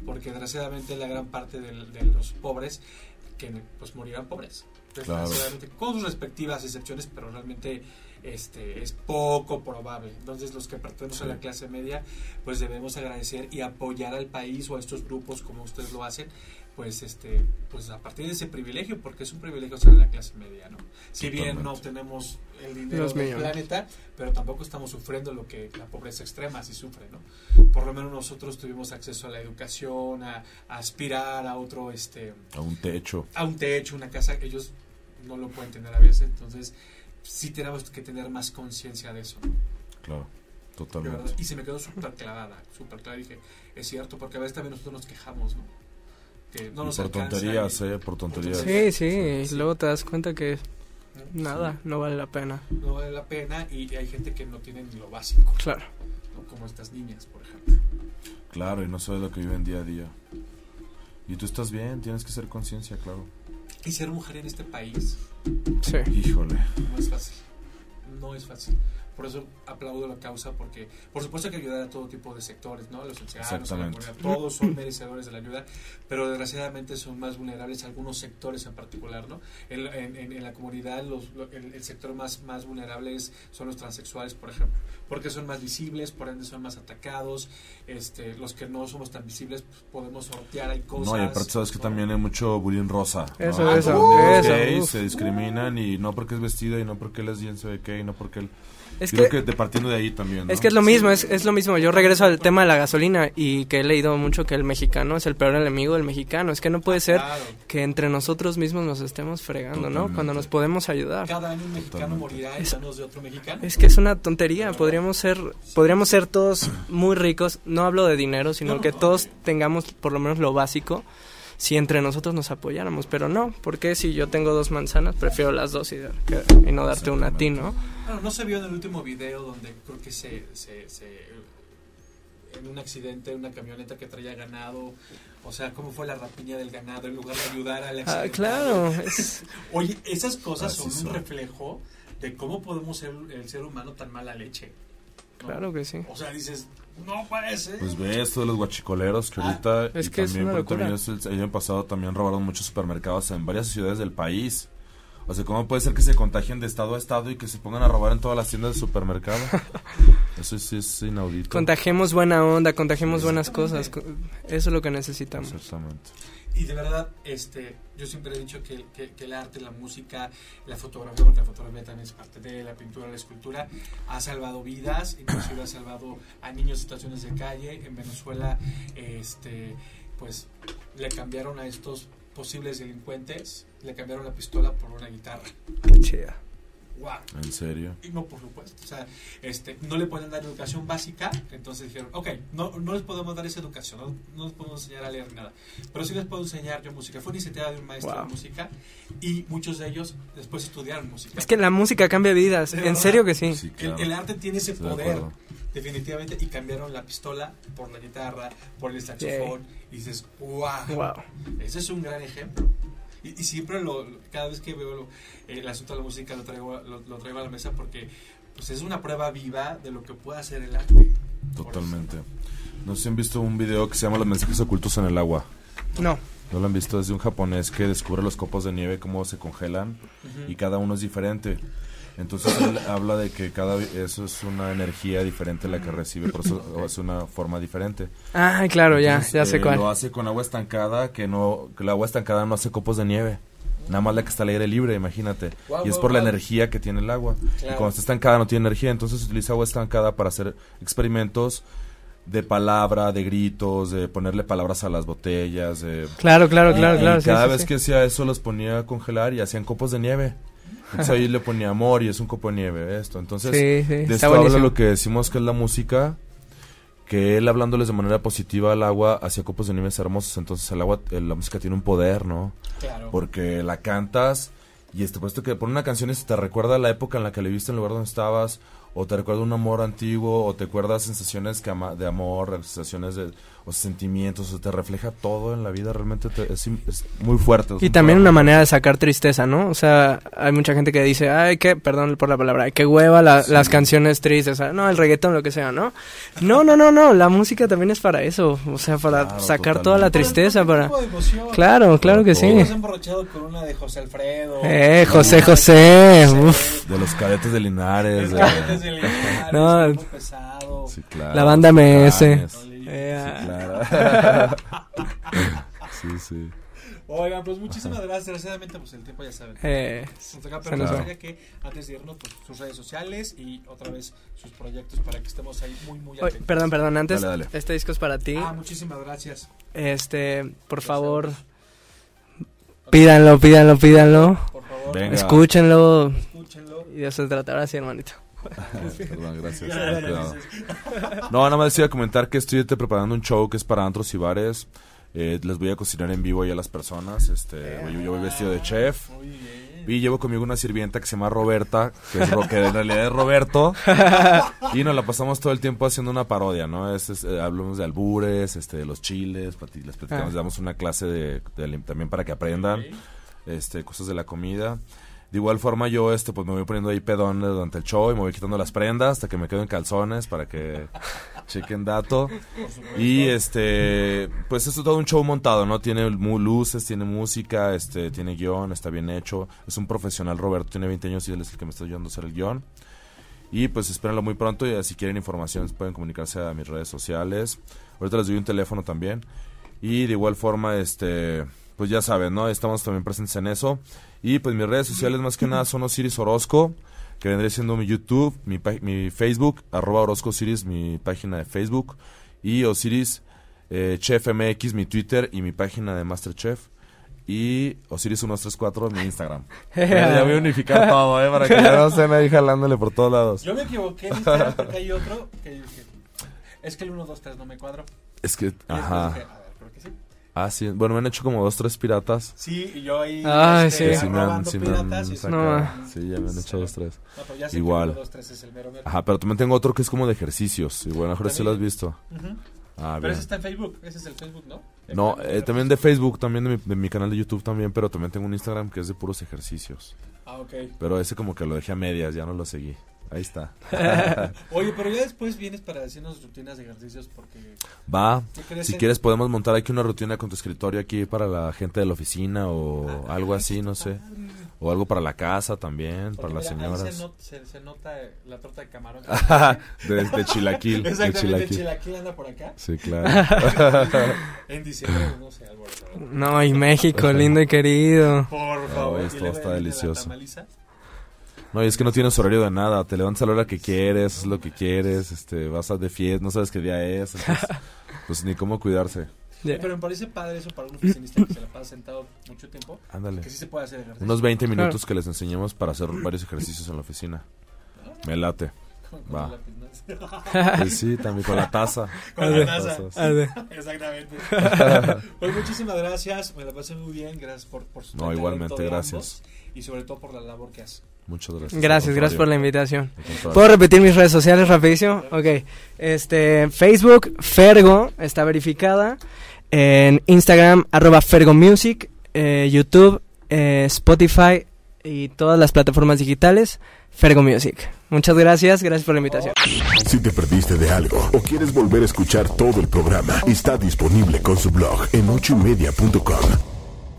Porque desgraciadamente la gran parte del- de, los pobres que pues morirán pobres. Claro. Desgraciadamente, con sus respectivas excepciones, pero realmente este es poco probable. Entonces los que pertenecemos a Sí. la clase media, pues debemos agradecer y apoyar al país o a estos grupos como ustedes lo hacen, pues este pues a partir de ese privilegio porque es un privilegio ser de la clase media no si bien no Totalmente. tenemos el dinero Los del millones. planeta pero tampoco estamos sufriendo lo que la pobreza extrema sí sufre no por lo menos nosotros tuvimos acceso a la educación a, a aspirar a otro este A un techo. a un techo una casa ellos no lo pueden tener a veces entonces sí tenemos que tener más conciencia de eso ¿no? Claro. Totalmente. y se me quedó súper clavada súper clara dije es cierto porque a veces también nosotros nos quejamos no que no Y nos por tonterías, y- eh, por tonterías. Sí, sí, y Sí. luego te das cuenta que ¿no? nada, no vale la pena. no vale la pena y hay gente que no tiene ni lo básico, Claro. ¿no? como estas niñas, por ejemplo. Claro, y no sabes lo que viven día a día. Y tú estás bien, tienes que ser conciencia, claro. Y ser mujer en este país Sí. Híjole. no es fácil, no es fácil. Por eso aplaudo la causa, porque por supuesto hay que ayudar a todo tipo de sectores, ¿no? Los ancianos, la comunidad, todos son merecedores de la ayuda, pero desgraciadamente son más vulnerables algunos sectores en particular, ¿no? En, en- en- en la comunidad los- lo- el, el sector más, más vulnerable es- son los transexuales, por ejemplo, porque son más visibles, por ende son más atacados, este, los que no somos tan visibles pues, podemos sortear, hay cosas. No, y aparte sabes que ¿no? también hay mucho bullying rosa. ¿no? Eso, Ah, eso, uh, gays se discriminan y no porque es vestido y no porque él es bien se ve que y no porque él... Es Creo que, que de partiendo de ahí también, ¿no? es que es lo mismo, es, es lo mismo. Yo regreso al tema de la gasolina y que he leído mucho que el mexicano es el peor enemigo del mexicano. Es que no puede ser Claro. que entre nosotros mismos nos estemos fregando, ¿no? Cuando nos podemos ayudar. Cada año un mexicano Totalmente. morirá en manos de otro mexicano. Es que es una tontería, podríamos ser, podríamos ser todos muy ricos, no hablo de dinero, sino No, que no, todos tengamos por lo menos lo básico, si entre nosotros nos apoyáramos, pero no, porque si yo tengo dos manzanas, prefiero las dos y, dar- que- y no darte una a ti, ¿no? Bueno, no se vio en el último video donde creo que se, se, se- en un accidente, una camioneta que traía ganado, o sea, cómo fue la rapiña del ganado en lugar de ayudar al Ah, accidente. claro. es- Oye, esas cosas son un son. reflejo de cómo podemos ser el ser humano tan mala leche. Claro que sí. O sea, dices, no ser. Pues ve esto de los guachicoleros que Ah, ahorita es y que es también una porque también es el, el año pasado también robaron muchos supermercados en varias ciudades del país. O sea, ¿cómo puede ser que se contagien de estado a estado y que se pongan a robar en todas las tiendas de supermercado? Eso sí es inaudito. Contagiemos buena onda, contagiemos Sí, buenas cosas. co- Eso es lo que necesitamos. Exactamente. Y de verdad, este, yo siempre he dicho que, que- que el arte, la música, la fotografía, porque la fotografía también es parte de la pintura, la escultura, ha salvado vidas, inclusive ha salvado a niños en situaciones de calle. En Venezuela, este, pues le cambiaron a estos posibles delincuentes, le cambiaron la pistola por una guitarra. Chida. ¡Wow! En serio. Y no, por supuesto. O sea, este, no le pueden dar educación básica, entonces dijeron, ok, no, no les podemos dar esa educación, no, no les podemos enseñar a leer ni nada, pero sí les puedo enseñar yo música. Fue una iniciativa de un maestro Wow. de música y muchos de ellos después estudiaron música. Es que la música cambia vidas. De En serio que sí. Sí, el, claro. el arte tiene ese Estoy de poder, acuerdo. definitivamente, y cambiaron la pistola por la guitarra, por el saxofón, y dices, wow, Wow. ese es un gran ejemplo. Y, y siempre, lo, cada vez que veo lo- el asunto de la música, lo traigo, lo, lo traigo a la mesa porque pues, es una prueba viva de lo que puede hacer el arte. Totalmente. No sé si han visto un video que se llama Los mensajes ocultos en el agua. No. ¿No lo han visto? Es de un japonés que descubre los copos de nieve, cómo se congelan y cada uno es diferente. Entonces él habla de que cada eso es una energía diferente la que recibe, por eso es una forma diferente. Ay, claro, ya, Entonces, ya sé eh, cuál. Lo hace con agua estancada, que no que el agua estancada no hace copos de nieve. Nada más la que está al aire libre, imagínate. Y es por la energía que tiene el agua. Y cuando está estancada no tiene energía, entonces utiliza agua estancada para hacer experimentos de palabra, de gritos, de ponerle palabras a las botellas, de Claro, claro, claro, y claro. sí, cada sí, vez sí. que hacía eso los ponía a congelar y hacían copos de nieve. Entonces ahí le ponía amor y es un copo de nieve esto. Entonces, Sí, sí, de esto habla lo que decimos que es la música, que él hablándoles de manera positiva al agua hacía copos de nieves hermosos. Entonces el agua, eh, la música tiene un poder, ¿no? Claro. Porque la cantas y este puesto que pone una canción y se te recuerda la época en la que le viste en el lugar donde estabas o te recuerda un amor antiguo o te recuerdas sensaciones que ama- de amor, sensaciones de o sentimientos, o te refleja todo en la vida, realmente te- es, muy fuerte. es Y un también una manera de sacar tristeza, ¿no? O sea, hay mucha gente que dice, ay, que, perdón por la palabra, ay, qué hueva la- Sí. las canciones tristes, o sea, no, el reggaetón, lo que sea, ¿no? No, no, no, no, la música también es para eso, o sea, para Claro, sacar toda la tristeza, para... tipo de emoción. Claro, claro que sí. Emborrachado con una de José Alfredo. Eh, José, José, José, uf. De los cadetes de Linares. Es de- Linares, No. es pesado. sí, claro, La banda MS. Eh, Sí, claro. sí, sí. Oigan, pues muchísimas gracias. Desgraciadamente, pues el tiempo ya saben. eh, Nos toca, pero nos gustaría que antes de irnos, pues sus redes sociales y otra vez sus proyectos para que estemos ahí muy, muy atentos. perdón, perdón, antes, Dale, dale. este disco es para ti, Ah, muchísimas gracias. este, por favor, pídanlo, pídanlo, pídanlo, Por favor, Venga. escúchenlo, escúchenlo. y de eso se trata, ahora sí, hermanito. Perdón, gracias. No, nada más decía comentar que estoy te preparando un show que es para antros y bares. Eh, les voy a cocinar en vivo ya a las personas. Este, yo, yo voy vestido de chef. Muy bien. Y llevo conmigo una sirvienta que se llama Roberta, que, es Ro- que en realidad es Roberto. Y nos la pasamos todo el tiempo haciendo una parodia, ¿no? Es, es, eh, hablamos de albures, este, de los chiles, les platicamos, Ah. les damos una clase de, también para que aprendan este, cosas de la comida. De igual forma yo este pues me voy poniendo ahí pedón durante el show y me voy quitando las prendas hasta que me quedo en calzones para que chequen dato. Y este pues es todo un show montado, ¿no? Tiene luces, tiene música, este tiene guion, está bien hecho. Es un profesional Roberto, tiene 20 años y él es el que me está ayudando a hacer el guion. Y pues espérenlo muy pronto y si quieren información pueden comunicarse a mis redes sociales. Ahorita les doy un teléfono también. Y de igual forma, este, pues ya saben, ¿no? Estamos también presentes en eso. Y pues mis redes sociales más que nada son Osiris Orozco, que vendría siendo mi YouTube, mi, pa- mi Facebook, arroba Orozco Osiris, mi página de Facebook. Y Osiris eh, Chef MX, mi Twitter y mi página de Masterchef. Y Osiris134, mi Instagram. ya, ya voy a unificar todo, ¿eh? Para que ya no estén ahí jalándole por todos lados. Yo me equivoqué en Instagram porque hay otro que, que- es que el 1, 2, 3 no me cuadro. Es que, ajá. dije, a ver, creo que sí. Ah, sí. Bueno, me han hecho como dos, tres piratas. Sí, y yo ahí Ay, este, sí. Sí me han, sí me han piratas sacado. No. Sí, ya me han hecho dos, tres. No, pero ya sé Igual. que uno, dos, tres es el mero mero. Ajá, pero también tengo otro que es como de ejercicios. Igual, mejor si lo has visto. Ujú. Ah, Pero bien. ese está en Facebook, ese es el Facebook, ¿no? No, eh, también de Facebook, también de mi, de mi canal de YouTube también, pero también tengo un Instagram que es de puros ejercicios. Ah, ok. Pero ese como que lo dejé a medias, ya no lo seguí. Ahí está. Oye, pero ya después vienes para decirnos rutinas de ejercicios porque... Va, ¿qué crees si en- quieres podemos montar aquí una rutina con tu escritorio aquí para la gente de la oficina o Ah, algo así, no sé. O algo para la casa también, Porque para las ahí señoras. Se, not- se- se nota la torta de camarón. de, de chilaquil, de Exactamente, chilaquil. chilaquil anda por acá. Sí, claro. En diciembre, no sé, algo. No, y México, lindo y querido. Por favor. esto está delicioso. No, y es que no tienes horario de nada, te levantas a la hora que quieres, es lo que quieres, este, vas a de fiesta, no sabes qué día es, entonces, pues ni cómo cuidarse. Pero me parece padre eso para un oficinista que se la pasa sentado mucho tiempo. Ándale. Que sí se puede hacer ejercicio. Unos 20 minutos que les enseñemos para hacer varios ejercicios en la oficina. Me late. Va. ¿no? Pues sí, también con la taza. Con la taza. Tazas. A ver. Exactamente. Pues muchísimas gracias, me la pasé muy bien, gracias por, por su No, igualmente, gracias. ambos Y sobre todo por la labor que hace. Muchas gracias. Gracias, gracias por la invitación. ¿Puedo repetir mis redes sociales rapidísimo? Ok. Este, Facebook, Fergo, está verificada. En Instagram, arroba Fergo Music. eh, YouTube, eh, Spotify y todas las plataformas digitales, Fergo Music. Muchas gracias, gracias por la invitación. Si te perdiste de algo o quieres volver a escuchar todo el programa, está disponible con su blog en ochoymedia.com.